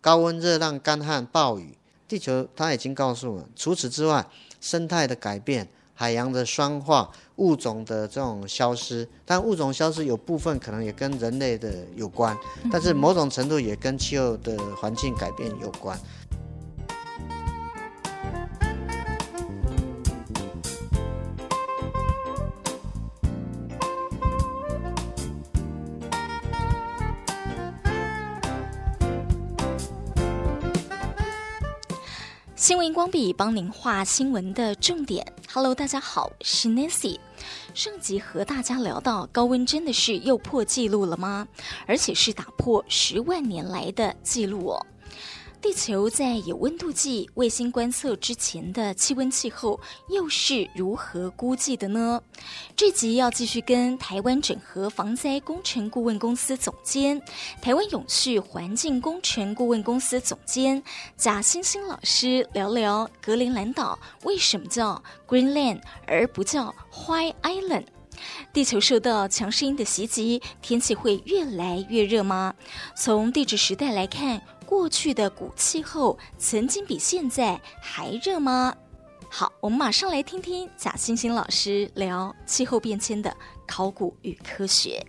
高温、热浪、干旱、暴雨。地球它已经告诉我们，除此之外，生态的改变、海洋的酸化、物种的这种消失，但物种消失有部分可能也跟人类的有关，但是某种程度也跟气候的环境改变有关。荧光笔帮您画新闻的重点。Hello，大家好，我是 Nancy。上集和大家聊到，高温真的是又破纪录了吗？而且是打破十万年来的记录哦。地球在有温度计卫星观测之前的气温气候又是如何估计的呢？这集要继续跟台湾整合防灾工程顾问公司总监、台湾永续环境工程顾问公司总监贾欣欣老师聊聊格陵兰岛为什么叫 Greenland 而不叫 White Island？地球受到强声音的袭击，天气会越来越热吗？从地质时代来看。过去的古气候曾经比现在还热吗？好，我们马上来听听贾星星老师聊气候变迁的考古与科学。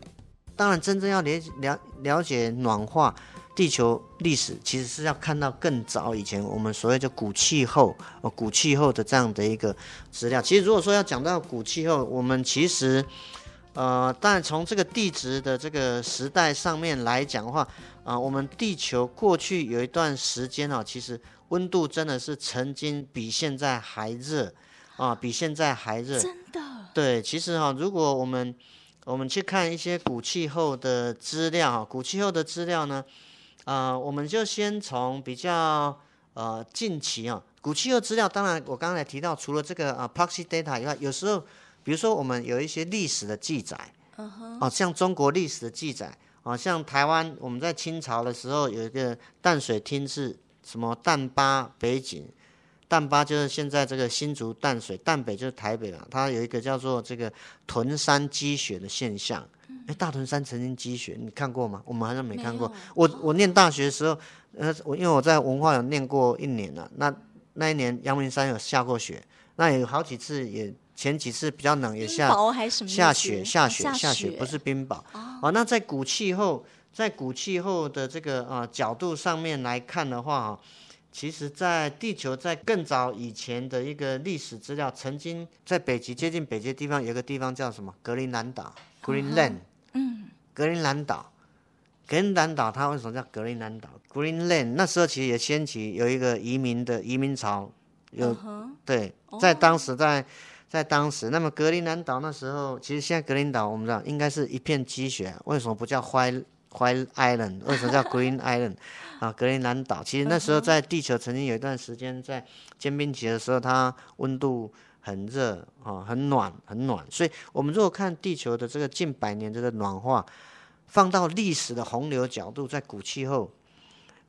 当然，真正要了了了解暖化地球历史，其实是要看到更早以前我们所谓的古气候，呃，古气候的这样的一个资料。其实，如果说要讲到古气候，我们其实，呃，当然从这个地质的这个时代上面来讲的话。啊，我们地球过去有一段时间啊，其实温度真的是曾经比现在还热啊，比现在还热。真的。对，其实哈，如果我们我们去看一些古气候的资料哈，古气候的资料呢，啊，我们就先从比较呃近期啊，古气候资料，当然我刚才提到，除了这个啊 Proxy Data 以外，有时候比如说我们有一些历史的记载，哦，像中国历史的记载。啊，像台湾，我们在清朝的时候有一个淡水厅是什么淡巴北景，淡巴就是现在这个新竹淡水，淡北就是台北嘛。它有一个叫做这个屯山积雪的现象。哎，大屯山曾经积雪，你看过吗？我们好像没看过。我我念大学的时候，呃，我因为我在文化有念过一年了，那那一年阳明山有下过雪，那有好几次也。前几次比较冷，也下下雪，下雪，下雪，不是冰雹。哦、啊，那在古气候，在古气候的这个啊角度上面来看的话啊，其实，在地球在更早以前的一个历史资料，曾经在北极接近北极的地方，有个地方叫什么？格陵兰岛 （Greenland）。嗯，格陵兰岛，格陵兰岛，它为什么叫格陵兰岛 （Greenland）？那时候其实也掀起有一个移民的移民潮，有、嗯、对，在当时在。在当时，那么格陵兰岛那时候，其实现在格陵岛我们知道应该是一片积雪，为什么不叫 White White Island？为什么叫 Green Island？啊，格陵兰岛其实那时候在地球曾经有一段时间在间冰期的时候，它温度很热啊，很暖很暖。所以我们如果看地球的这个近百年这个暖化，放到历史的洪流角度，在古气候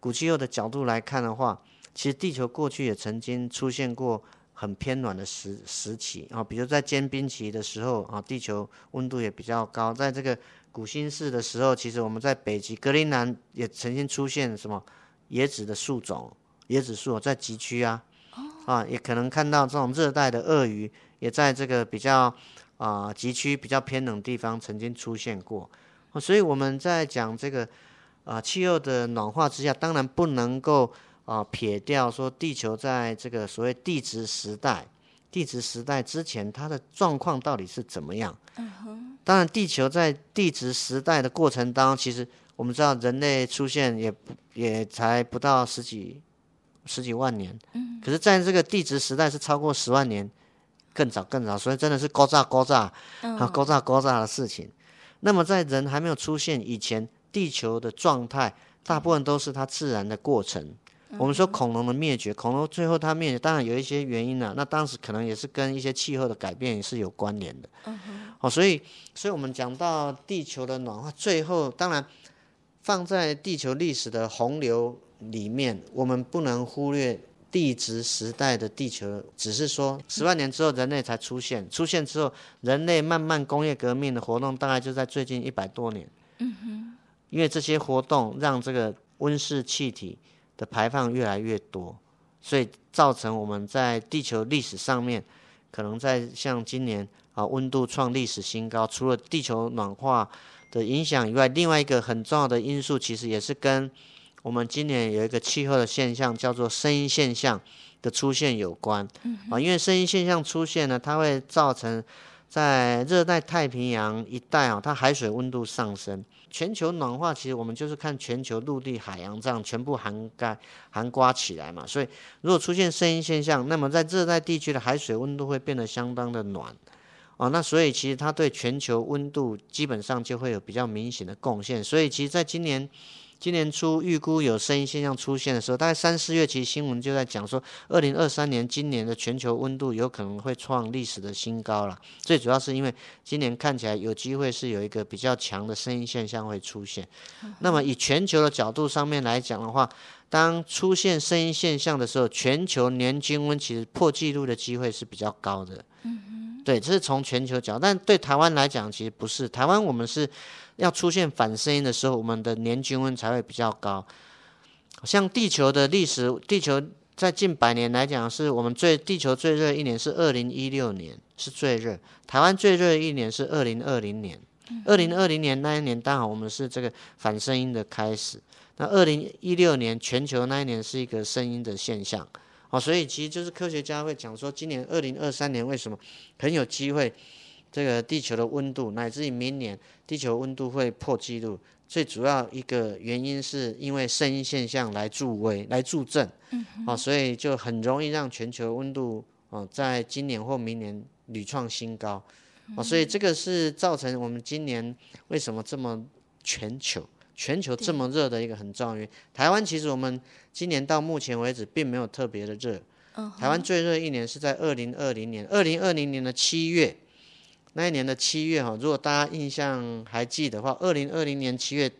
古气候的角度来看的话，其实地球过去也曾经出现过。很偏暖的时时期啊，比如在间冰期的时候啊，地球温度也比较高。在这个古新世的时候，其实我们在北极格陵兰也曾经出现什么椰子的树种，椰子树在极区啊，啊，也可能看到这种热带的鳄鱼，也在这个比较啊极区比较偏冷地方曾经出现过。所以我们在讲这个啊气候的暖化之下，当然不能够。啊，撇掉说地球在这个所谓地质时代，地质时代之前它的状况到底是怎么样？当然，地球在地质时代的过程当中，其实我们知道人类出现也不也才不到十几十几万年。嗯。可是，在这个地质时代是超过十万年，更早更早，所以真的是高炸高炸啊，高炸高炸的事情。那么，在人还没有出现以前，地球的状态大部分都是它自然的过程。我们说恐龙的灭绝，恐龙最后它灭绝，当然有一些原因了、啊。那当时可能也是跟一些气候的改变也是有关联的。嗯哼。好，所以，所以我们讲到地球的暖化，最后当然放在地球历史的洪流里面，我们不能忽略地质时代的地球。只是说十万年之后人类才出现，出现之后人类慢慢工业革命的活动，大概就在最近一百多年。嗯哼。因为这些活动让这个温室气体。的排放越来越多，所以造成我们在地球历史上面，可能在像今年啊温度创历史新高，除了地球暖化的影响以外，另外一个很重要的因素，其实也是跟我们今年有一个气候的现象，叫做声音现象的出现有关。啊，因为声音现象出现呢，它会造成在热带太平洋一带啊，它海水温度上升。全球暖化其实我们就是看全球陆地、海洋这样全部涵盖、涵括起来嘛。所以如果出现圣婴现象，那么在热带地区的海水温度会变得相当的暖。哦，那所以其实它对全球温度基本上就会有比较明显的贡献。所以其实，在今年今年初预估有声音现象出现的时候，大概三四月，其实新闻就在讲说，二零二三年今年的全球温度有可能会创历史的新高了。最主要是因为今年看起来有机会是有一个比较强的声音现象会出现。那么以全球的角度上面来讲的话，当出现声音现象的时候，全球年均温其实破纪录的机会是比较高的。嗯对，这是从全球角，但对台湾来讲，其实不是。台湾我们是要出现反声音的时候，我们的年均温才会比较高。像地球的历史，地球在近百年来讲，是我们最地球最热一年是二零一六年，是最热。台湾最热一年是二零二零年，二零二零年那一年刚好我们是这个反声音的开始。那二零一六年全球那一年是一个声音的现象。哦，所以其实就是科学家会讲说，今年二零二三年为什么很有机会，这个地球的温度乃至于明年地球温度会破纪录，最主要一个原因是因为圣婴现象来助威来助阵，哦，所以就很容易让全球温度哦在今年或明年屡创新高，哦，所以这个是造成我们今年为什么这么全球。全球这么热的一个很重要原因，台湾其实我们今年到目前为止并没有特别的热。台湾最热一年是在二零二零年，二零二零年的七月，那一年的七月哈，如果大家印象还记得的话，二零二零年七月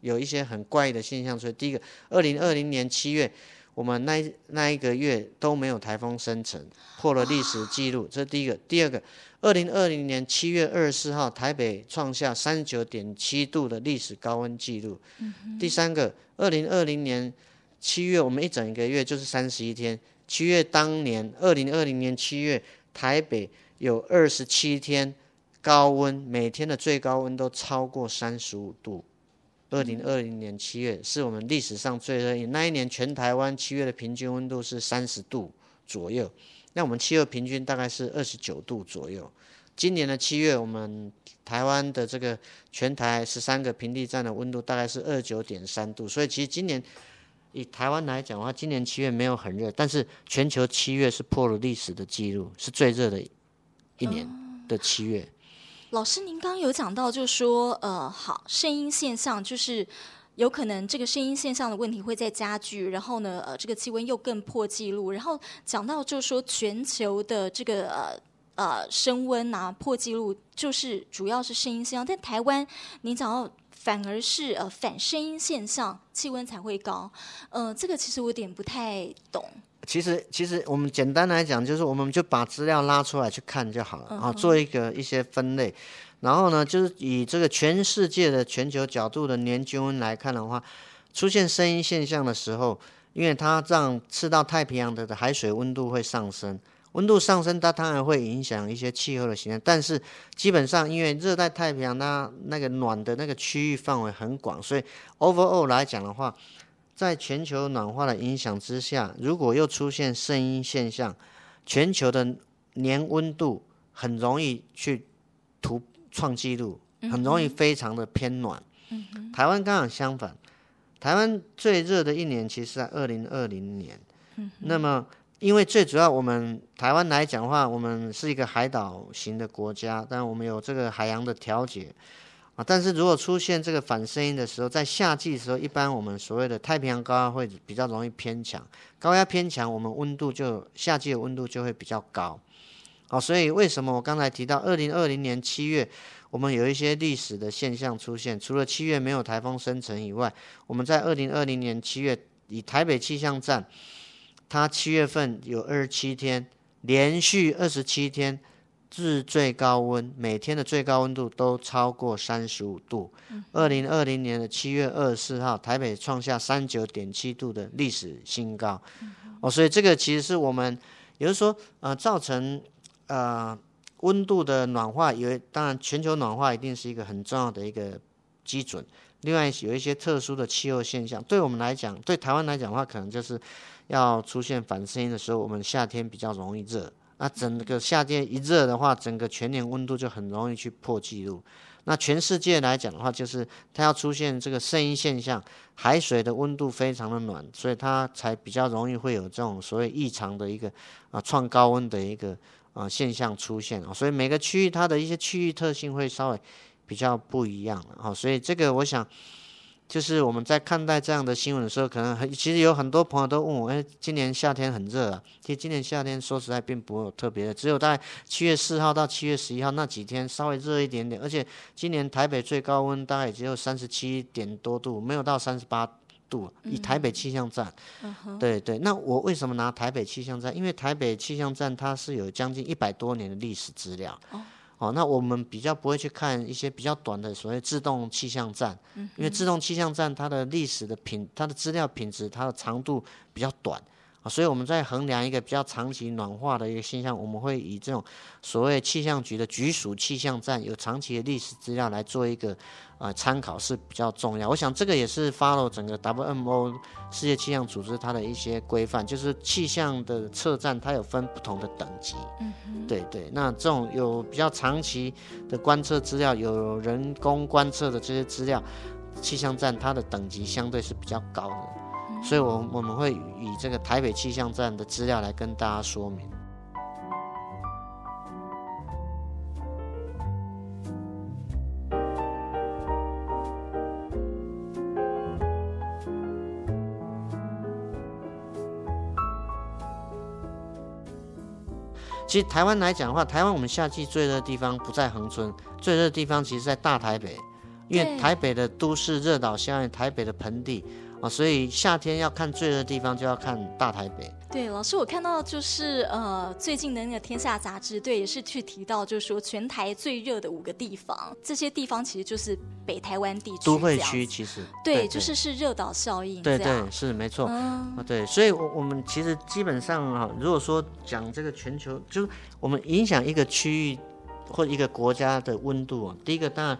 有一些很怪异的现象。所以第一个，二零二零年七月我们那那一个月都没有台风生成，破了历史记录，这是第一个。第二个。二零二零年七月二十四号，台北创下三十九点七度的历史高温记录。嗯、第三个，二零二零年七月，我们一整个月就是三十一天。七月当年，二零二零年七月，台北有二十七天高温，每天的最高温都超过三十五度。二零二零年七月是我们历史上最热，那一年全台湾七月的平均温度是三十度左右。那我们七月平均大概是二十九度左右。今年的七月，我们台湾的这个全台十三个平地站的温度大概是二九点三度。所以其实今年以台湾来讲的话，今年七月没有很热，但是全球七月是破了历史的记录，是最热的一年的七月。嗯、老师，您刚刚有讲到，就是说，呃，好，声音现象就是。有可能这个声音现象的问题会在加剧，然后呢，呃，这个气温又更破纪录。然后讲到就是说全球的这个呃呃升温啊破纪录，就是主要是声音现象。但台湾你讲到反而是呃反声音现象，气温才会高。呃，这个其实我有点不太懂。其实其实我们简单来讲，就是我们就把资料拉出来去看就好了啊，做一个一些分类。然后呢，就是以这个全世界的全球角度的年均温来看的话，出现声音现象的时候，因为它让赤道太平洋的海水温度会上升，温度上升它当然会影响一些气候的形态，但是基本上因为热带太平洋它那个暖的那个区域范围很广，所以 overall 来讲的话，在全球暖化的影响之下，如果又出现圣婴现象，全球的年温度很容易去突。创纪录很容易非常的偏暖，嗯、台湾刚好相反，台湾最热的一年其实在二零二零年。嗯、那么因为最主要我们台湾来讲的话，我们是一个海岛型的国家，但我们有这个海洋的调节啊。但是如果出现这个反声音的时候，在夏季的时候，一般我们所谓的太平洋高压会比较容易偏强，高压偏强，我们温度就夏季的温度就会比较高。好，所以为什么我刚才提到二零二零年七月，我们有一些历史的现象出现？除了七月没有台风生成以外，我们在二零二零年七月，以台北气象站，它七月份有二十七天连续二十七天日最高温每天的最高温度都超过三十五度。二零二零年的七月二十四号，台北创下三九点七度的历史新高。哦，所以这个其实是我们，也就是说，呃，造成呃温度的暖化，因为当然全球暖化一定是一个很重要的一个基准。另外有一些特殊的气候现象，对我们来讲，对台湾来讲的话，可能就是要出现反声音的时候，我们夏天比较容易热。那整个夏天一热的话，整个全年温度就很容易去破纪录。那全世界来讲的话，就是它要出现这个圣婴现象，海水的温度非常的暖，所以它才比较容易会有这种所谓异常的一个啊创高温的一个啊现象出现啊。所以每个区域它的一些区域特性会稍微比较不一样啊。所以这个我想。就是我们在看待这样的新闻的时候，可能很其实有很多朋友都问我，哎，今年夏天很热啊。其实今年夏天说实在并不会有特别的，只有大概七月四号到七月十一号那几天稍微热一点点。而且今年台北最高温大概也只有三十七点多度，没有到三十八度。以台北气象站，嗯、对对。那我为什么拿台北气象站？因为台北气象站它是有将近一百多年的历史资料。哦哦，那我们比较不会去看一些比较短的所谓自动气象站，因为自动气象站它的历史的品、它的资料品质、它的长度比较短。所以我们在衡量一个比较长期暖化的一个现象，我们会以这种所谓气象局的局属气象站有长期的历史资料来做一个呃参考是比较重要。我想这个也是 follow 整个 WMO 世界气象组织它的一些规范，就是气象的测站它有分不同的等级。嗯哼，对对。那这种有比较长期的观测资料，有人工观测的这些资料，气象站它的等级相对是比较高的。所以，我我们会以这个台北气象站的资料来跟大家说明。其实台湾来讲的话，台湾我们夏季最热的地方不在恒春，最热的地方其实在大台北，因为台北的都市热岛效应，台北的盆地。啊，所以夏天要看最热的地方，就要看大台北。对，老师，我看到就是呃，最近的那个《天下》杂志，对，也是去提到，就是说全台最热的五个地方，这些地方其实就是北台湾地区，都会区，其实对，对，就是是热岛效应，对对，是没错。嗯，对，所以，我我们其实基本上哈，如果说讲这个全球，就是我们影响一个区域或一个国家的温度啊，第一个当然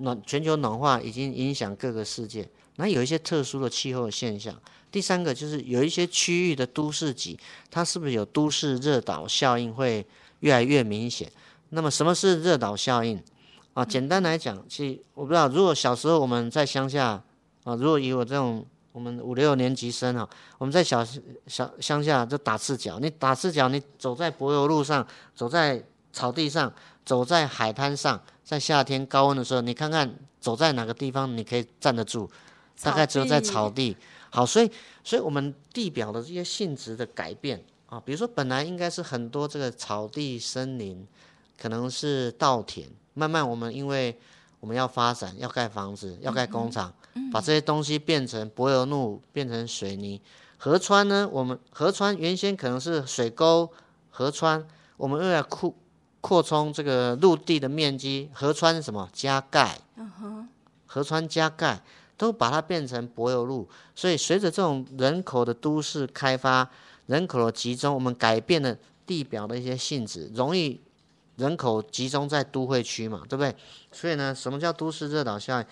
暖，全球暖化已经影响各个世界。那有一些特殊的气候现象。第三个就是有一些区域的都市级，它是不是有都市热岛效应会越来越明显？那么什么是热岛效应啊？简单来讲，其实我不知道，如果小时候我们在乡下啊，如果以我这种我们五六年级生啊，我们在小小乡下就打赤脚，你打赤脚，你走在柏油路上，走在草地上，走在海滩上，在夏天高温的时候，你看看走在哪个地方你可以站得住？大概只有在草地，好，所以，所以我们地表的这些性质的改变啊，比如说本来应该是很多这个草地、森林，可能是稻田，慢慢我们因为我们要发展，要盖房子，要盖工厂，嗯嗯、把这些东西变成柏油路，变成水泥。河川呢，我们河川原先可能是水沟、河川，我们为了扩扩充这个陆地的面积，河川什么？加盖，河川加盖。都把它变成柏油路，所以随着这种人口的都市开发、人口的集中，我们改变了地表的一些性质，容易人口集中在都会区嘛，对不对？所以呢，什么叫都市热岛效应？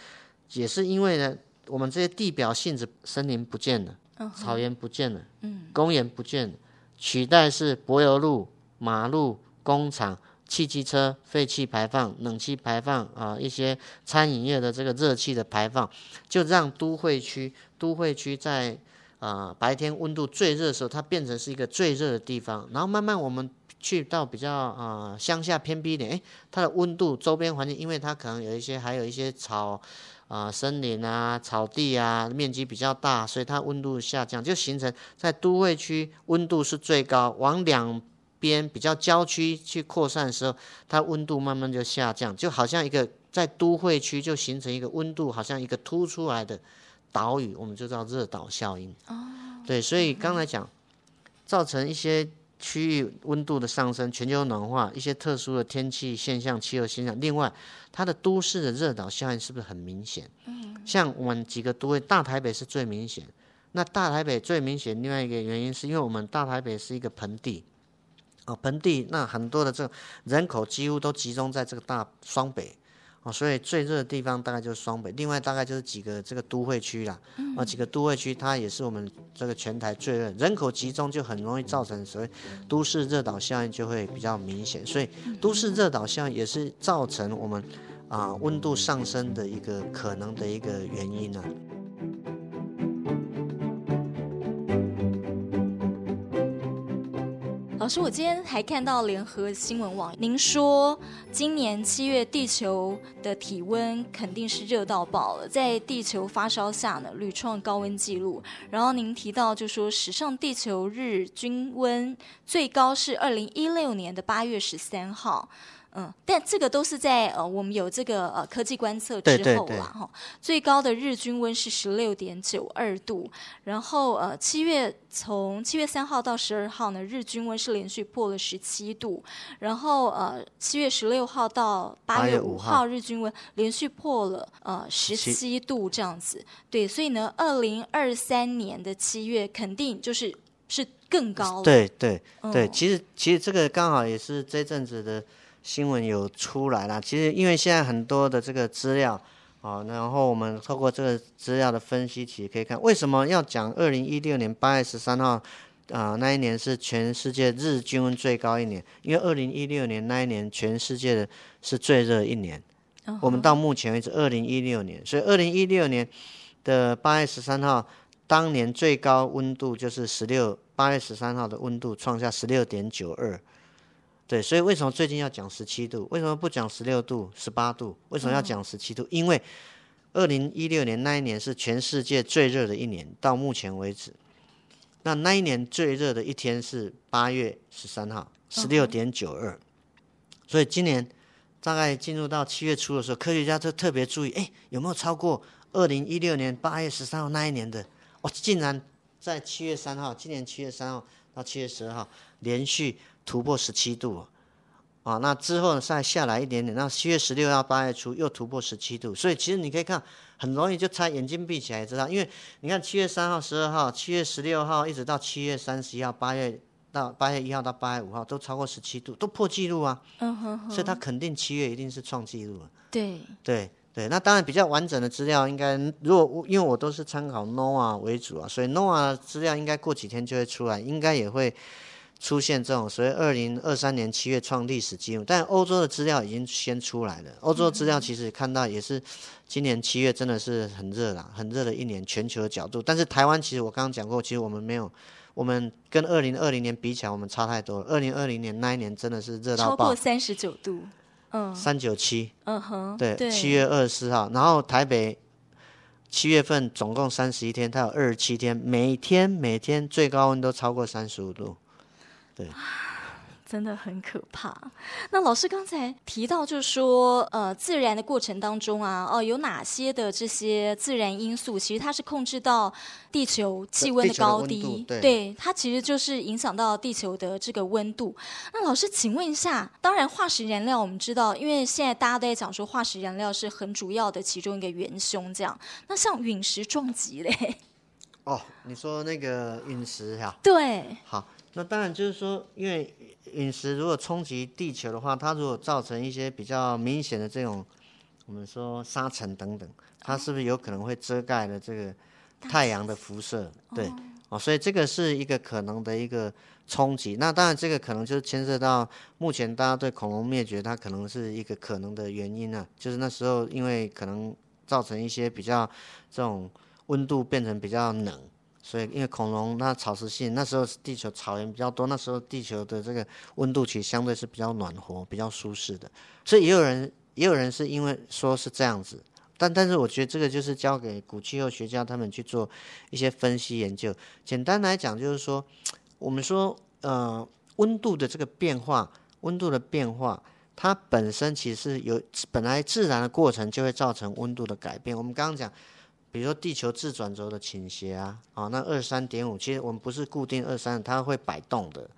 也是因为呢，我们这些地表性质，森林不见了，草原不见了，嗯公园不见了，取代是柏油路、马路、工厂。汽机车废气排放、冷气排放啊，一些餐饮业的这个热气的排放，就让都会区都会区在啊白天温度最热的时候，它变成是一个最热的地方。然后慢慢我们去到比较啊乡下偏僻一点，诶，它的温度周边环境，因为它可能有一些还有一些草啊森林啊草地啊面积比较大，所以它温度下降，就形成在都会区温度是最高，往两。边比较郊区去扩散的时候，它温度慢慢就下降，就好像一个在都会区就形成一个温度好像一个凸出来的岛屿，我们就叫热岛效应。哦，对，所以刚才讲造成一些区域温度的上升、全球暖化、一些特殊的天气现象、气候现象，另外它的都市的热岛效应是不是很明显？嗯，像我们几个都会，大台北是最明显。那大台北最明显，另外一个原因是因为我们大台北是一个盆地，哦，盆地，那很多的这个人口几乎都集中在这个大双北。哦，所以最热的地方大概就是双北，另外大概就是几个这个都会区啦，啊，几个都会区它也是我们这个全台最热，人口集中就很容易造成所谓都市热岛效应就会比较明显，所以都市热岛效应也是造成我们啊温度上升的一个可能的一个原因呢。老师，我今天还看到联合新闻网，您说今年七月地球的体温肯定是热到爆了，在地球发烧下呢，屡创高温记录。然后您提到，就说史上地球日均温最高是二零一六年的八月十三号。嗯，但这个都是在呃，我们有这个呃科技观测之后啦，哈，最高的日均温是十六点九二度，然后呃七月从七月三号到十二号呢，日均温是连续破了十七度，然后呃七月十六号到八月五号日均温连续破了呃十七。度这样子，对，所以呢，二零二三年的七月肯定就是是更高了，对对对，其实其实这个刚好也是这阵子的。新闻有出来啦，其实因为现在很多的这个资料，啊，然后我们透过这个资料的分析，其实可以看为什么要讲二零一六年八月十三号，啊，那一年是全世界日均温最高一年，因为二零一六年那一年全世界的是最热一年，我们到目前为止二零一六年，所以二零一六年的八月十三号，当年最高温度就是十六，八月十三号的温度创下十六点九二。对，所以为什么最近要讲十七度？为什么不讲十六度、十八度？为什么要讲十七度？因为二零一六年那一年是全世界最热的一年，到目前为止。那那一年最热的一天是八月十三号，十六点九二。所以今年大概进入到七月初的时候，科学家就特别注意，哎，有没有超过二零一六年八月十三号那一年的？哦，竟然在七月三号，今年七月三号到七月十二号连续。突破十七度，啊，那之后呢再下来一点点，那七月十六号八月初又突破十七度，所以其实你可以看，很容易就猜，眼睛闭起来也知道，因为你看七月三号、十二号、七月十六号一直到七月三十一号，八月到八月一号到八月五号都超过十七度，都破纪录啊。嗯哼哼。所以它肯定七月一定是创纪录了。对对对，那当然比较完整的资料应该，如果因为我都是参考 NOAA 为主啊，所以 NOAA 资料应该过几天就会出来，应该也会。出现这种所谓二零二三年七月创历史纪录，但欧洲的资料已经先出来了。欧洲的资料其实看到也是今年七月真的是很热啦，很热的一年，全球的角度。但是台湾其实我刚刚讲过，其实我们没有，我们跟二零二零年比起来，我们差太多了。二零二零年那一年真的是热到爆，超过三十九度，嗯，三九七，嗯哼，对，七月二十四号，然后台北七月份总共三十一天，它有二十七天，每天每天最高温都超过三十五度。对，真的很可怕。那老师刚才提到，就是说，呃，自然的过程当中啊，哦，有哪些的这些自然因素，其实它是控制到地球气温的高低，对，对，它其实就是影响到地球的这个温度。那老师，请问一下，当然化石燃料我们知道，因为现在大家都在讲说化石燃料是很主要的其中一个元凶，这样。那像陨石撞击嘞？哦，你说那个陨石哈？对，好。那当然就是说，因为陨石如果冲击地球的话，它如果造成一些比较明显的这种，我们说沙尘等等，它是不是有可能会遮盖了这个太阳的辐射？对，哦，所以这个是一个可能的一个冲击。那当然，这个可能就是牵涉到目前大家对恐龙灭绝，它可能是一个可能的原因啊，就是那时候因为可能造成一些比较这种温度变成比较冷。所以，因为恐龙那草食性，那时候地球草原比较多，那时候地球的这个温度其实相对是比较暖和、比较舒适的。所以也有人也有人是因为说是这样子，但但是我觉得这个就是交给古气候学家他们去做一些分析研究。简单来讲，就是说我们说呃温度的这个变化，温度的变化，它本身其实有本来自然的过程就会造成温度的改变。我们刚刚讲。比如说地球自转轴的倾斜啊，啊，那二三点五，其实我们不是固定二三，它会摆动的，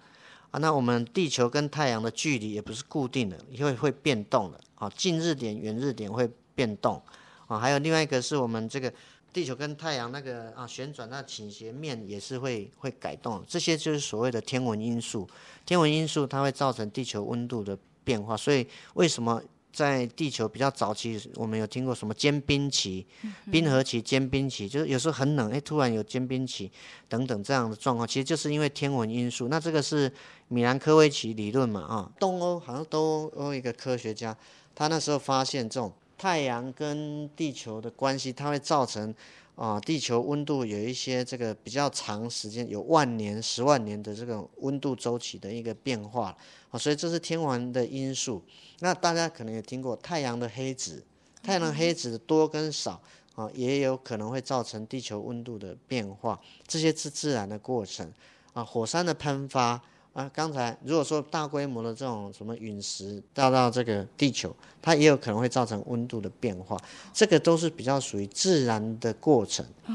啊，那我们地球跟太阳的距离也不是固定的，因为会变动的啊，近日点、远日点会变动啊，还有另外一个是我们这个地球跟太阳那个啊旋转，那倾斜面也是会会改动，这些就是所谓的天文因素。天文因素它会造成地球温度的变化，所以为什么？在地球比较早期，我们有听过什么坚冰期、冰河期、坚冰期，就是有时候很冷，哎，突然有坚冰期等等这样的状况，其实就是因为天文因素。那这个是米兰科维奇理论嘛？啊，东欧好像东欧一个科学家，他那时候发现这种太阳跟地球的关系，它会造成。啊，地球温度有一些这个比较长时间，有万年、十万年的这个温度周期的一个变化啊，所以这是天文的因素。那大家可能也听过太阳的黑子，太阳黑子多跟少啊，也有可能会造成地球温度的变化，这些是自然的过程啊，火山的喷发。啊，刚才如果说大规模的这种什么陨石掉到这个地球，它也有可能会造成温度的变化，这个都是比较属于自然的过程。哦，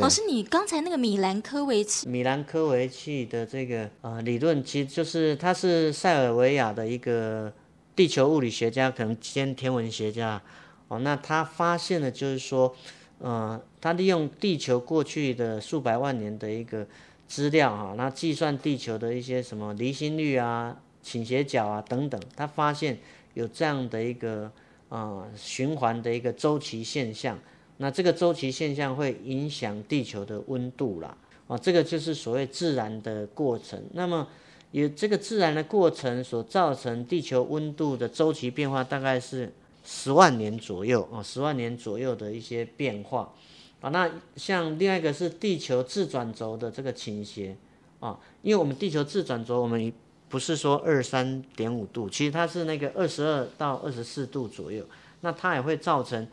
老师，你刚才那个米兰科维奇，米兰科维奇的这个呃理论，其实就是他是塞尔维亚的一个地球物理学家，可能兼天文学家。哦，那他发现的就是说，呃，他利用地球过去的数百万年的一个。资料哈，那计算地球的一些什么离心率啊、倾斜角啊等等，他发现有这样的一个啊、呃、循环的一个周期现象。那这个周期现象会影响地球的温度啦，啊，这个就是所谓自然的过程。那么有这个自然的过程所造成地球温度的周期变化，大概是十万年左右啊，十万年左右的一些变化。啊，那像另外一个是地球自转轴的这个倾斜，啊，因为我们地球自转轴，我们不是说二三点五度，其实它是那个二十二到二十四度左右，那它也会造成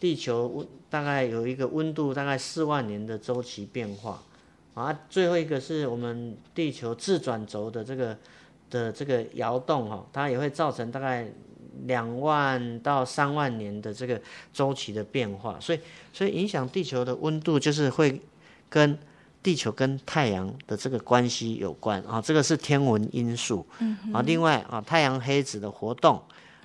地球温大概有一个温度大概四万年的周期变化，啊，最后一个是我们地球自转轴的这个的这个摇动哈，它也会造成大概。两万到三万年的这个周期的变化，所以所以影响地球的温度就是会跟地球跟太阳的这个关系有关啊，这个是天文因素。啊，另外啊，太阳黑子的活动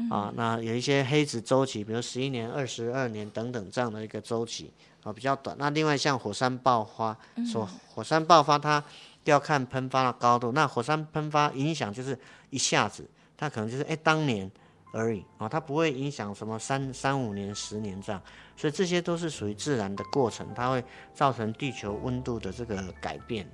啊，那有一些黑子周期，比如十一年、二十二年等等这样的一个周期啊，比较短。那另外像火山爆发，说火山爆发它要看喷发的高度，那火山喷发影响就是一下子，它可能就是哎当年。而已啊，它不会影响什么三三五年、十年这样，所以这些都是属于自然的过程，它会造成地球温度的这个改变。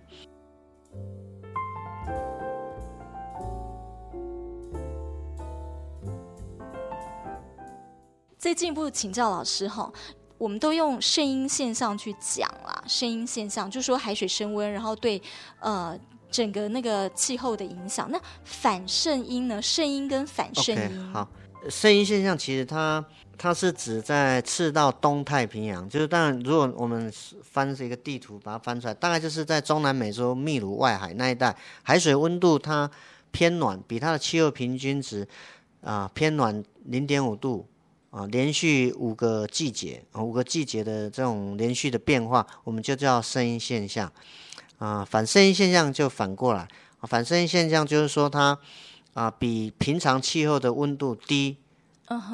再进一步请教老师哈，我们都用声音现象去讲啦，声音现象就说海水升温，然后对呃。整个那个气候的影响，那反圣婴呢？圣婴跟反圣婴，okay, 好，圣婴现象其实它它是指在赤道东太平洋，就是当然如果我们翻这个地图把它翻出来，大概就是在中南美洲秘鲁外海那一带，海水温度它偏暖，比它的气候平均值啊、偏暖零点五度啊、连续五个季节啊五个季节的这种连续的变化，我们就叫圣婴现象。啊，反声音现象就反过来，反声音现象就是说它啊比平常气候的温度低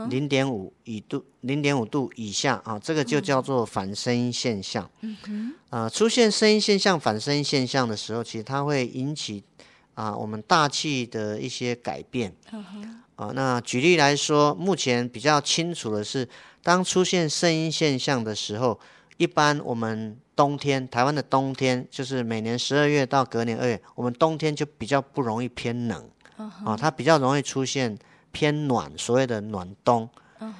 零点五以度零点五度以下啊，这个就叫做反声音现象。嗯哼，啊出现声音现象、反声音现象的时候，其实它会引起啊我们大气的一些改变。啊那举例来说，目前比较清楚的是，当出现声音现象的时候，一般我们冬天，台湾的冬天就是每年十二月到隔年二月，我们冬天就比较不容易偏冷，uh. 啊，它比较容易出现偏暖，所谓的暖冬。Uh.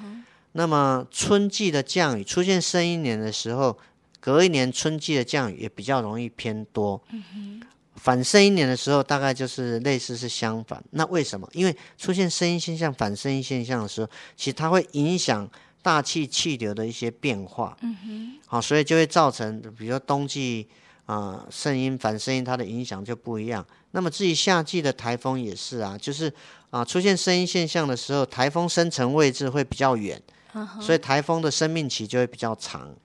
那么春季的降雨出现深一年的时候，隔一年春季的降雨也比较容易偏多。Uh huh. 反深一年的时候，大概就是类似是相反。那为什么？因为出现声音现象、反声音现象的时候，其实它会影响。大气气流的一些变化，嗯哼，好，所以就会造成，比如说冬季啊，圣婴反圣婴它的影响就不一样。那么至于夏季的台风也是啊，就是啊出现声音现象的时候，台风生成位置会比较远，uh. 所以台风的生命期就会比较长。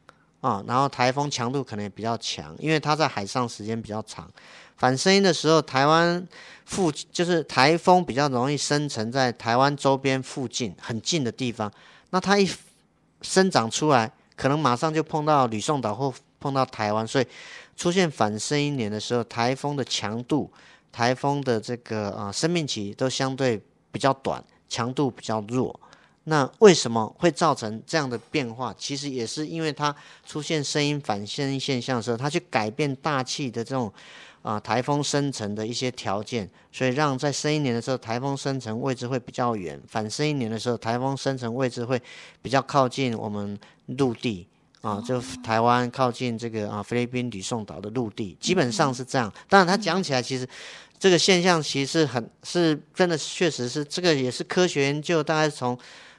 啊，然后台风强度可能也比较强，因为它在海上时间比较长。反声音的时候，台湾附就是台风比较容易生成在台湾周边附近很近的地方，那它一生长出来，可能马上就碰到吕宋岛或碰到台湾，所以出现反声音年的时候，台风的强度、台风的这个啊生命期都相对比较短，强度比较弱。那为什么会造成这样的变化？其实也是因为它出现声音反声音现象的时候，它去改变大气的这种啊台风生成的一些条件，所以让在深一年的时候，台风生成位置会比较远；反深一年的时候，台风生成位置会比较靠近我们陆地啊，就台湾靠近这个啊菲律宾吕宋岛的陆地，基本上是这样。当然，它讲起来其实这个现象其实很是真的，确实是这个也是科学研究，大概从。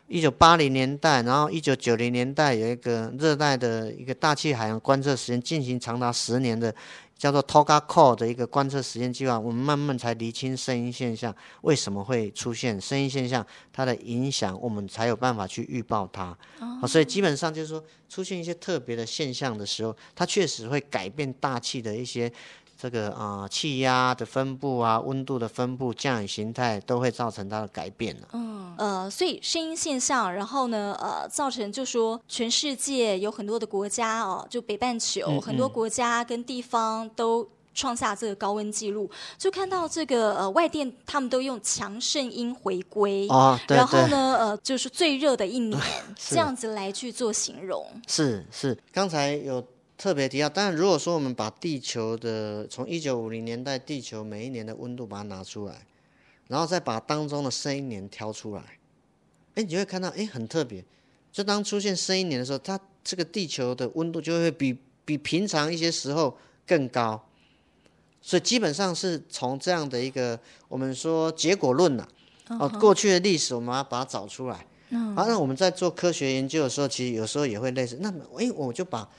一九八零年代，然后一九九零年代有一个热带的一个大气海洋观测实验，进行长达十年的叫做 TOGA Core 的一个观测实验计划，我们慢慢才厘清声音现象为什么会出现声音现象，它的影响，我们才有办法去预报它。哦，所以基本上就是说，出现一些特别的现象的时候，它确实会改变大气的一些。这个啊、呃，气压的分布啊，温度的分布，降雨形态都会造成它的改变了。嗯，呃，所以声音现象，然后呢，呃，造成就说全世界有很多的国家哦，就北半球、嗯、很多国家跟地方都创下这个高温记录，就看到这个呃外电他们都用强盛音回归哦，对对，然后呢，呃，就是最热的一年 这样子来去做形容。是是，刚才有。特别提到，当然，如果说我们把地球的从一九五零年代地球每一年的温度把它拿出来，然后再把当中的声音年挑出来，哎，你就会看到，哎，很特别。就当出现声音年的时候，它这个地球的温度就会比比平常一些时候更高。所以基本上是从这样的一个我们说结果论呐、啊，哦，过去的历史我们要把它找出来。嗯。好，那我们在做科学研究的时候，其实有时候也会类似。那么，哎，我就把。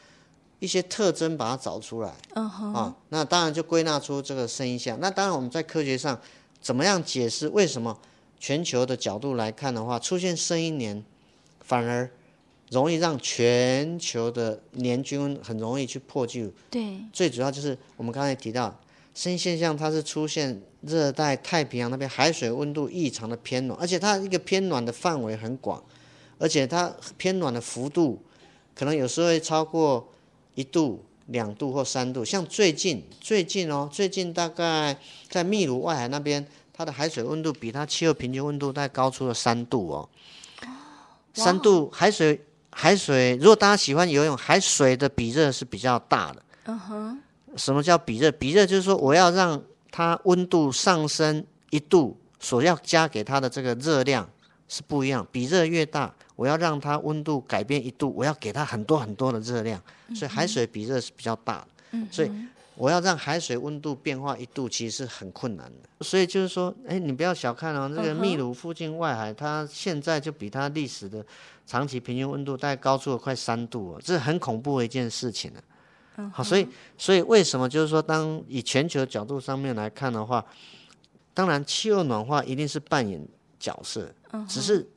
一些特征把它找出来，uh -huh. 啊，那当然就归纳出这个声音像。那当然我们在科学上怎么样解释为什么全球的角度来看的话，出现声音年反而容易让全球的年均很容易去破纪录。对，最主要就是我们刚才提到声音现象，它是出现热带太平洋那边海水温度异常的偏暖，而且它一个偏暖的范围很广，而且它偏暖的幅度可能有时候会超过。一度、两度或三度，像最近最近哦，最近大概在秘鲁外海那边，它的海水温度比它气候平均温度大概高出了三度哦。三度海水海水，如果大家喜欢游泳，海水的比热是比较大的。嗯哼。什么叫比热？比热就是说我要让它温度上升一度，所要加给它的这个热量是不一样，比热越大。我要让它温度改变一度，我要给它很多很多的热量，所以海水比热是比较大的，所以我要让海水温度变化一度，其实是很困难的。所以就是说，哎，你不要小看哦，这个秘鲁附近外海，它现在就比它历史的长期平均温度大概高出了快三度哦，这是很恐怖的一件事情呢。好，所以所以为什么就是说，当以全球角度上面来看的话，当然气候暖化一定是扮演角色，只是。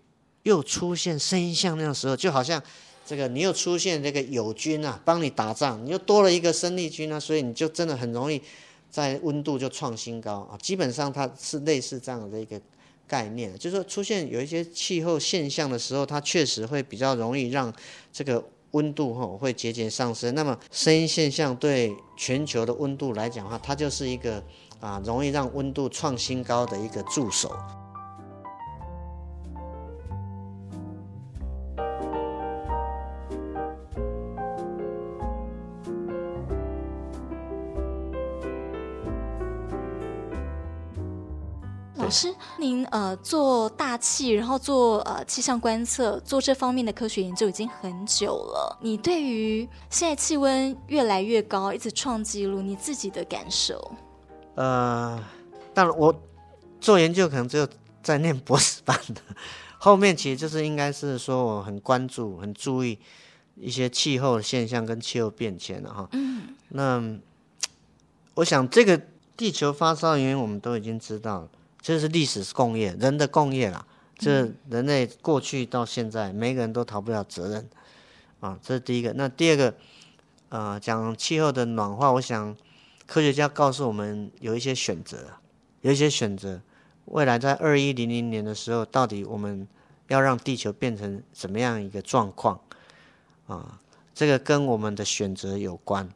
又出现声音像那样的时候，就好像这个你又出现这个友军啊，帮你打仗，你又多了一个生力军啊，所以你就真的很容易在温度就创新高啊。基本上它是类似这样的一个概念，就是说出现有一些气候现象的时候，它确实会比较容易让这个温度哈会节节上升。那么声音现象对全球的温度来讲的话，它就是一个啊容易让温度创新高的一个助手。师，您呃做大气，然后做呃气象观测，做这方面的科学研究已经很久了。你对于现在气温越来越高，一直创纪录，你自己的感受？呃，当然我做研究可能只有在念博士班的，后面其实就是应该是说我很关注、很注意一些气候现象跟气候变迁了哈。嗯，那 我想这个地球发烧原因我们都已经知道了。这是历史是共业，人的共业啦。这人类过去到现在，每个人都逃不了责任啊。这是第一个。那第二个，呃讲气候的暖化，我想科学家告诉我们有一些选择，有一些选择。未来在二一零零年的时候，到底我们要让地球变成什么样一个状况啊？这个跟我们的选择有关。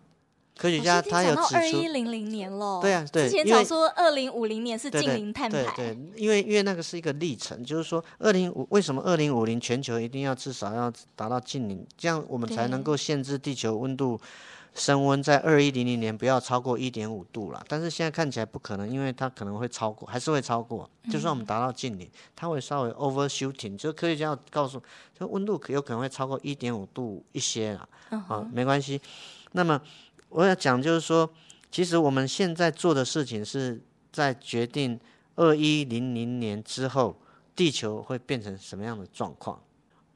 科学家他有指出，二一零零年了。对啊，对，之前讲说二零五零年是近零碳排。对对，对，因为因为那个是一个历程，就是说二零五为什么二零五零全球一定要至少要达到近零，这样我们才能够限制地球温度升温在二一零零年不要超过一点五度了。但是现在看起来不可能，因为它可能会超过，还是会超过。就算我们达到近零，它会稍微 overshooting，就是科学家要告诉，就温度可有可能会超过一点五度一些了。啊，没关系。那么。我要讲就是说，其实我们现在做的事情是在决定二一零零年之后地球会变成什么样的状况。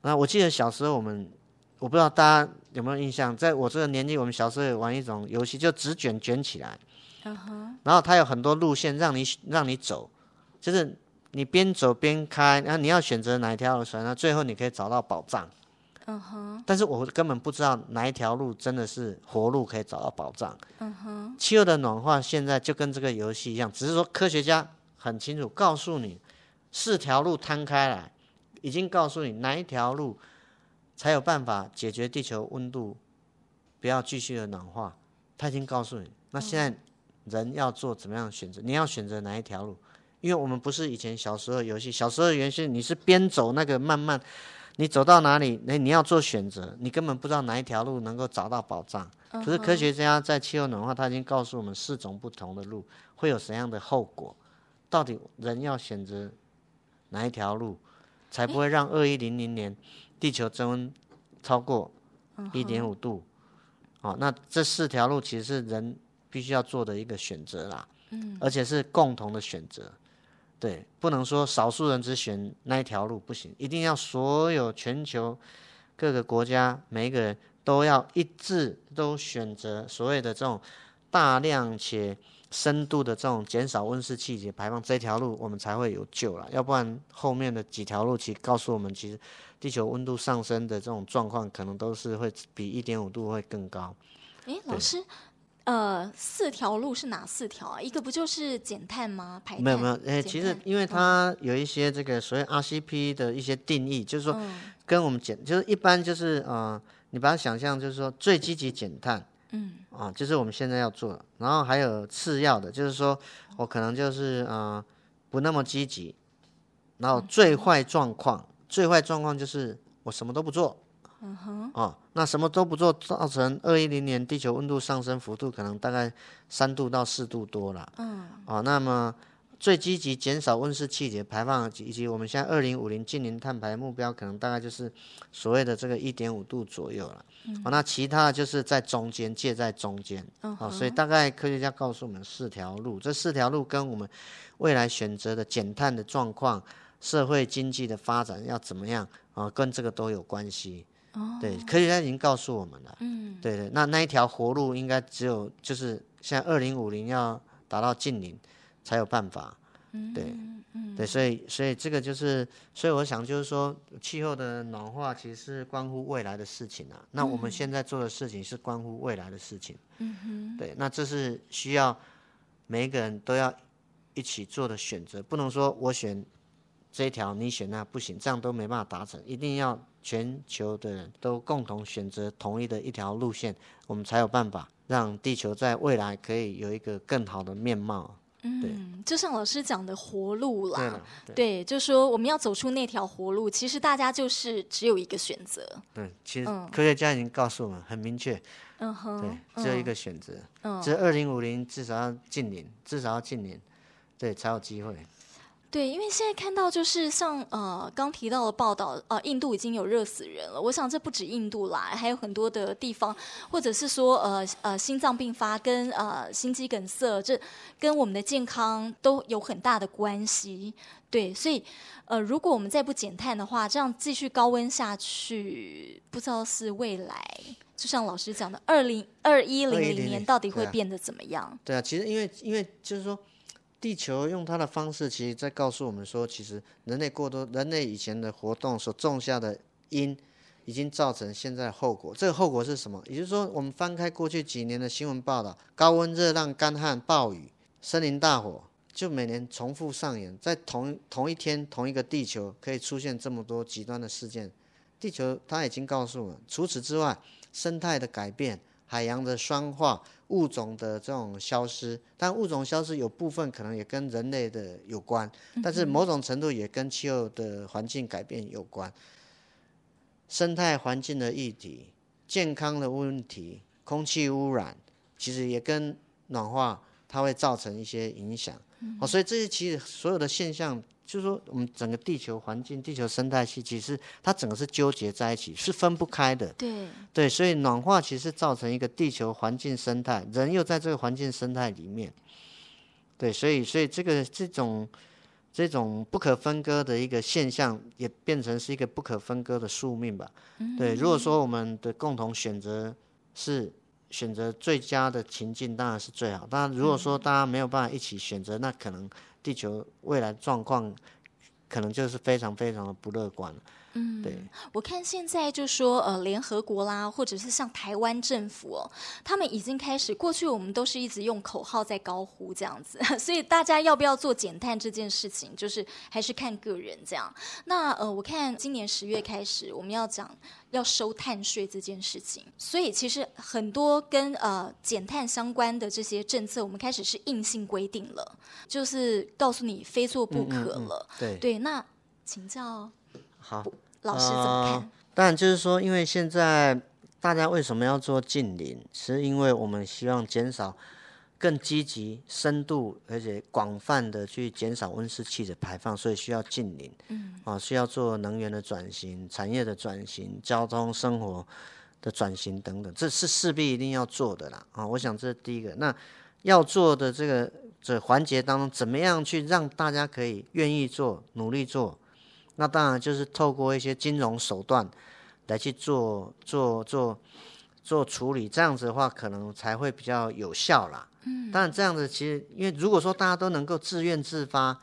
那我记得小时候我们，我不知道大家有没有印象，在我这个年纪，我们小时候有玩一种游戏，就纸卷卷起来，然后它有很多路线让你让你走，就是你边走边开，然后你要选择哪一条路线，那最后你可以找到宝藏。嗯哼，但是我根本不知道哪一条路真的是活路，可以找到宝藏。嗯哼，气候的暖化现在就跟这个游戏一样，只是说科学家很清楚告诉你，四条路摊开来，已经告诉你哪一条路才有办法解决地球温度不要继续的暖化。他已经告诉你，那现在人要做怎么样的选择？你要选择哪一条路？因为我们不是以前小时候游戏，小时候游戏你是边走那个慢慢。你走到哪里，那你要做选择，你根本不知道哪一条路能够找到保障。可是科学家在气候暖化，他已经告诉我们四种不同的路会有什么样的后果。到底人要选择哪一条路，才不会让二一零零年地球增温超过一点五度？哦，那这四条路其实是人必须要做的一个选择啦，而且是共同的选择。对，不能说少数人只选那一条路不行，一定要所有全球各个国家每一个人都要一致都选择所谓的这种大量且深度的这种减少温室气体排放这条路，我们才会有救了。要不然后面的几条路其实告诉我们，其实地球温度上升的这种状况可能都是会比一点五度会更高。诶，老师。呃，四条路是哪四条啊？一个不就是减碳吗？排碳？没有没有，哎，其实因为它有一些这个所谓 RCP 的一些定义，嗯、就是说跟我们减，就是一般就是呃，你把它想象就是说最积极减碳，嗯，啊，就是我们现在要做的，然后还有次要的，就是说我可能就是呃不那么积极，然后最坏状况，嗯、最坏状况就是我什么都不做。嗯哼，哦，那什么都不做，造成二一零年地球温度上升幅度可能大概三度到四度多了。嗯，哦，那么最积极减少温室气体排放，以及我们现在二零五零近零碳排目标，可能大概就是所谓的这个一点五度左右了。嗯，哦，那其他的就是在中间，介在中间。嗯，哦，所以大概科学家告诉我们四条路，这四条路跟我们未来选择的减碳的状况、社会经济的发展要怎么样啊，哦，跟这个都有关系。对，科学家已经告诉我们了。嗯，对对，那那一条活路应该只有就是现在二零五零要达到近零才有办法。嗯，对，嗯，对，所以所以这个就是，所以我想就是说，气候的暖化其实是关乎未来的事情啊。那我们现在做的事情是关乎未来的事情。嗯哼，对，那这是需要每一个人都要一起做的选择，不能说我选这一条，你选那不行，这样都没办法达成，一定要。全球的人都共同选择同一的一条路线，我们才有办法让地球在未来可以有一个更好的面貌。对嗯，就像老师讲的活路啦，对，对，对，就是说我们要走出那条活路，其实大家就是只有一个选择。对，其实科学家已经告诉我们很明确，嗯哼，对，只有一个选择，嗯，这二零五零至少要近零，至少要近零，对，才有机会。对，因为现在看到就是像呃刚提到的报道，呃印度已经有热死人了。我想这不止印度啦，还有很多的地方，或者是说呃呃心脏病发跟呃心肌梗塞，这跟我们的健康都有很大的关系。对，所以呃如果我们再不减碳的话，这样继续高温下去，不知道是未来，就像老师讲的，二零二一零零年到底会变得怎么样？对啊，对啊，其实因为因为就是说。地球用它的方式，其实在告诉我们说，其实人类过多，人类以前的活动所种下的因，已经造成现在的后果。这个后果是什么？也就是说，我们翻开过去几年的新闻报道，高温、热浪、干旱、暴雨、森林大火，就每年重复上演，在同同一天、同一个地球可以出现这么多极端的事件。地球它已经告诉我们，除此之外，生态的改变。海洋的酸化、物种的这种消失，但物种消失有部分可能也跟人类的有关，但是某种程度也跟气候的环境改变有关。生态环境的议题、健康的问题、空气污染，其实也跟暖化它会造成一些影响。哦，所以这些其实所有的现象。就是说，我们整个地球环境、地球生态系，其实它整个是纠结在一起，是分不开的。对对，所以暖化其实造成一个地球环境生态，人又在这个环境生态里面。对，所以所以这个这种这种不可分割的一个现象，也变成是一个不可分割的宿命吧。嗯、对，如果说我们的共同选择是选择最佳的情境，当然是最好。当然，如果说大家没有办法一起选择，那可能。地球未来状况可能就是非常非常的不乐观。嗯，对，我看现在就说呃，联合国啦，或者是像台湾政府哦，他们已经开始。过去我们都是一直用口号在高呼这样子，所以大家要不要做减碳这件事情，就是还是看个人这样。那呃，我看今年十月开始，我们要讲要收碳税这件事情，所以其实很多跟呃减碳相关的这些政策，我们开始是硬性规定了，就是告诉你非做不可了。嗯嗯嗯、对对，那请教。好，老师怎么看？呃、当然就是说，因为现在大家为什么要做近邻？是因为我们希望减少更积极、深度而且广泛的去减少温室气的排放，所以需要近邻。嗯，啊，需要做能源的转型、产业的转型、交通生活的转型等等，这是势必一定要做的啦。啊，我想这是第一个。那要做的这个这环节当中，怎么样去让大家可以愿意做、努力做？那当然就是透过一些金融手段来去做做做做处理，这样子的话可能才会比较有效啦。嗯，当然这样子其实，因为如果说大家都能够自愿自发，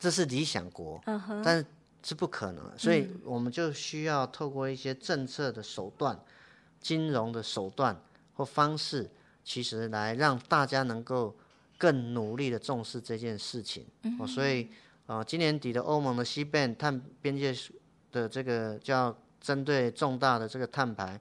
这是理想国，但是是不可能，所以我们就需要透过一些政策的手段、金融的手段或方式，其实来让大家能够更努力的重视这件事情。哦，所以。啊，今年底的欧盟的 CBAM 碳边界的这个叫针对重大的这个碳排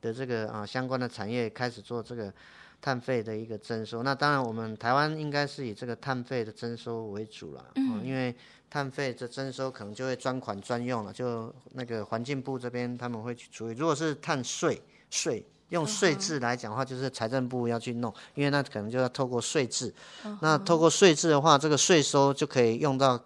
的这个啊相关的产业开始做这个碳费的一个征收。那当然，我们台湾应该是以这个碳费的征收为主了，嗯，因为碳费的征收可能就会专款专用了，就那个环境部这边他们会去处理。如果是碳税税。用税制来讲的话，就是财政部要去弄，因为那可能就要透过税制。那透过税制的话，这个税收就可以用到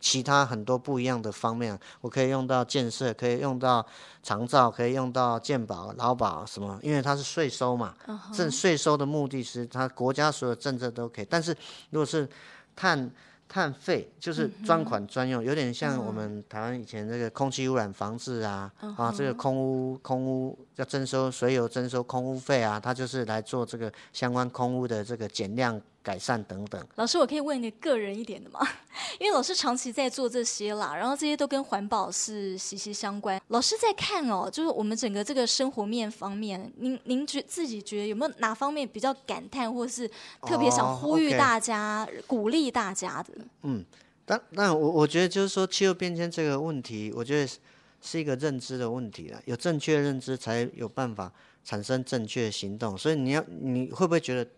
其他很多不一样的方面。我可以用到建设，可以用到长照，可以用到健保、劳保什么，因为它是税收嘛。这税收的目的是，它国家所有政策都可以。但是如果是碳碳费就是专款专用，有点像我们台湾以前那个空气污染防治啊，啊，这个空污空污要征收水有征收空污费啊，它就是来做这个相关空污的这个减量。改善等等。老师，我可以问你个人一点的吗？因为老师长期在做这些啦，然后这些都跟环保是息息相关。老师在看哦，就是我们整个这个生活面方面，您您觉自己觉得有没有哪方面比较感叹，或是特别想呼吁大家、oh. 鼓励大家的？嗯，但那我我觉得就是说气候变迁这个问题，我觉得是一个认知的问题了。有正确认知，才有办法产生正确的行动。所以你要你会不会觉得？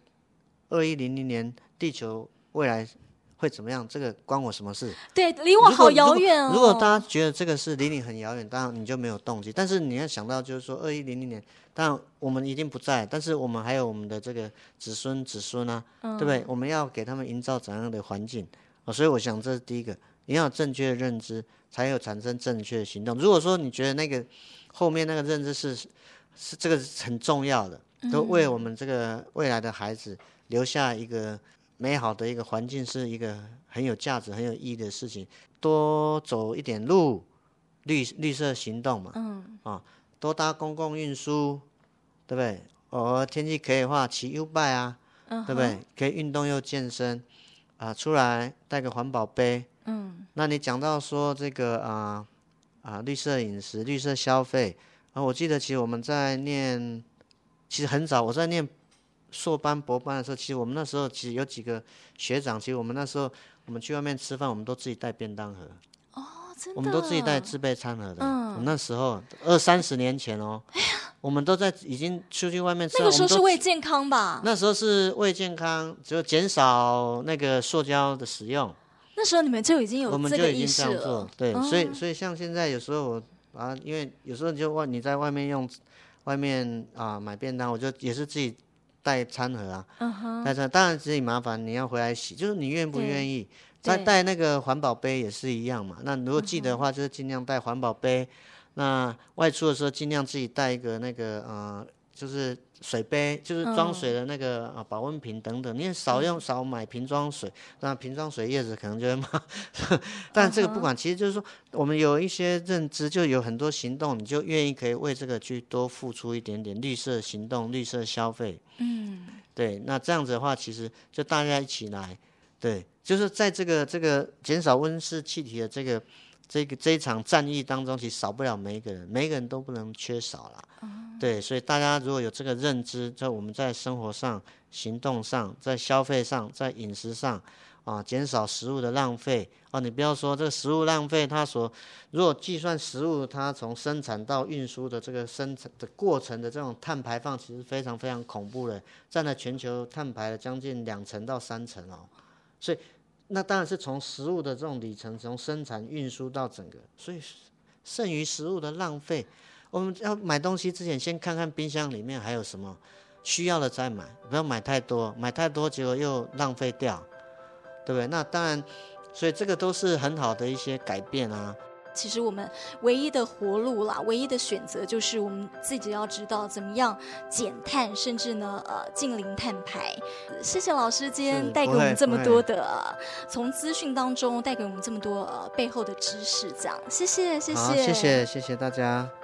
二一零零年，地球未来会怎么样？这个关我什么事？对，离我好遥远哦。如果大家觉得这个是离你很遥远，当然你就没有动机。但是你要想到，就是说二一零零年，当然我们一定不在，但是我们还有我们的这个子孙子孙啊，嗯、对不对？我们要给他们营造怎样的环境？所以我想这是第一个，你要有正确的认知，才有产生正确的行动。如果说你觉得那个后面那个认知是是这个是很重要的，都为我们这个未来的孩子。留下一个美好的一个环境，是一个很有价值、很有意义的事情。多走一点路，绿绿色行动嘛，嗯，啊，多搭公共运输，对不对？偶尔天气可以的话，骑 U bike 啊，嗯、对不对？可以运动又健身，啊，出来带个环保杯，嗯。那你讲到说这个啊啊绿色饮食、绿色消费啊，我记得其实我们在念，其实很早我在念硕班、博班的时候，其实我们那时候其实有几个学长，其实我们那时候我们去外面吃饭，我们都自己带便当盒。哦，真的。我们都自己带自备餐盒的。嗯。那时候二三十年前哦。哎呀。我们都在已经出去外面吃。那个时候是为健康吧？那时候是为健康，就减少那个塑胶的使用。那时候你们就已经有。我们就已经这样做，对，哦、所以所以像现在有时候我。啊，因为有时候就外你在外面用，外面啊买便当，我就也是自己带餐盒啊，带、uh、餐当然自己麻烦，你要回来洗，就是你愿不愿意。再带那个环保杯也是一样嘛。那如果记得的话，就是尽量带环保杯。Uh -huh，那外出的时候尽量自己带一个那个呃，就是。水杯就是装水的那个啊，保温瓶等等，你也少用少买瓶装水，那瓶装水叶子可能就会骂。但这个不管，其实就是说，我们有一些认知，就有很多行动，你就愿意可以为这个去多付出一点点绿色行动、绿色消费。嗯，对，那这样子的话，其实就大家一起来，对，就是在这个这个减少温室气体的这个。这个这一场战役当中，其实少不了每一个人，每一个人都不能缺少了。嗯。对，所以大家如果有这个认知，在我们在生活上、行动上、在消费上、在饮食上，啊，减少食物的浪费。啊，你不要说这个食物浪费，它所如果计算食物它从生产到运输的这个生产的过程的这种碳排放，其实非常非常恐怖的，占了全球碳排的将近两成到三成哦。所以。那当然是从食物的这种里程，从生产运输到整个，所以剩余食物的浪费，我们要买东西之前先看看冰箱里面还有什么需要的再买，不要买太多，买太多结果又浪费掉，对不对？那当然，所以这个都是很好的一些改变啊。其实我们唯一的活路啦，唯一的选择就是我们自己要知道怎么样减碳，甚至呢，呃，近零碳排。谢谢老师今天带给我们这么多的，从资讯当中带给我们这么多呃背后的知识，这样。谢谢，谢谢，谢谢，谢谢大家。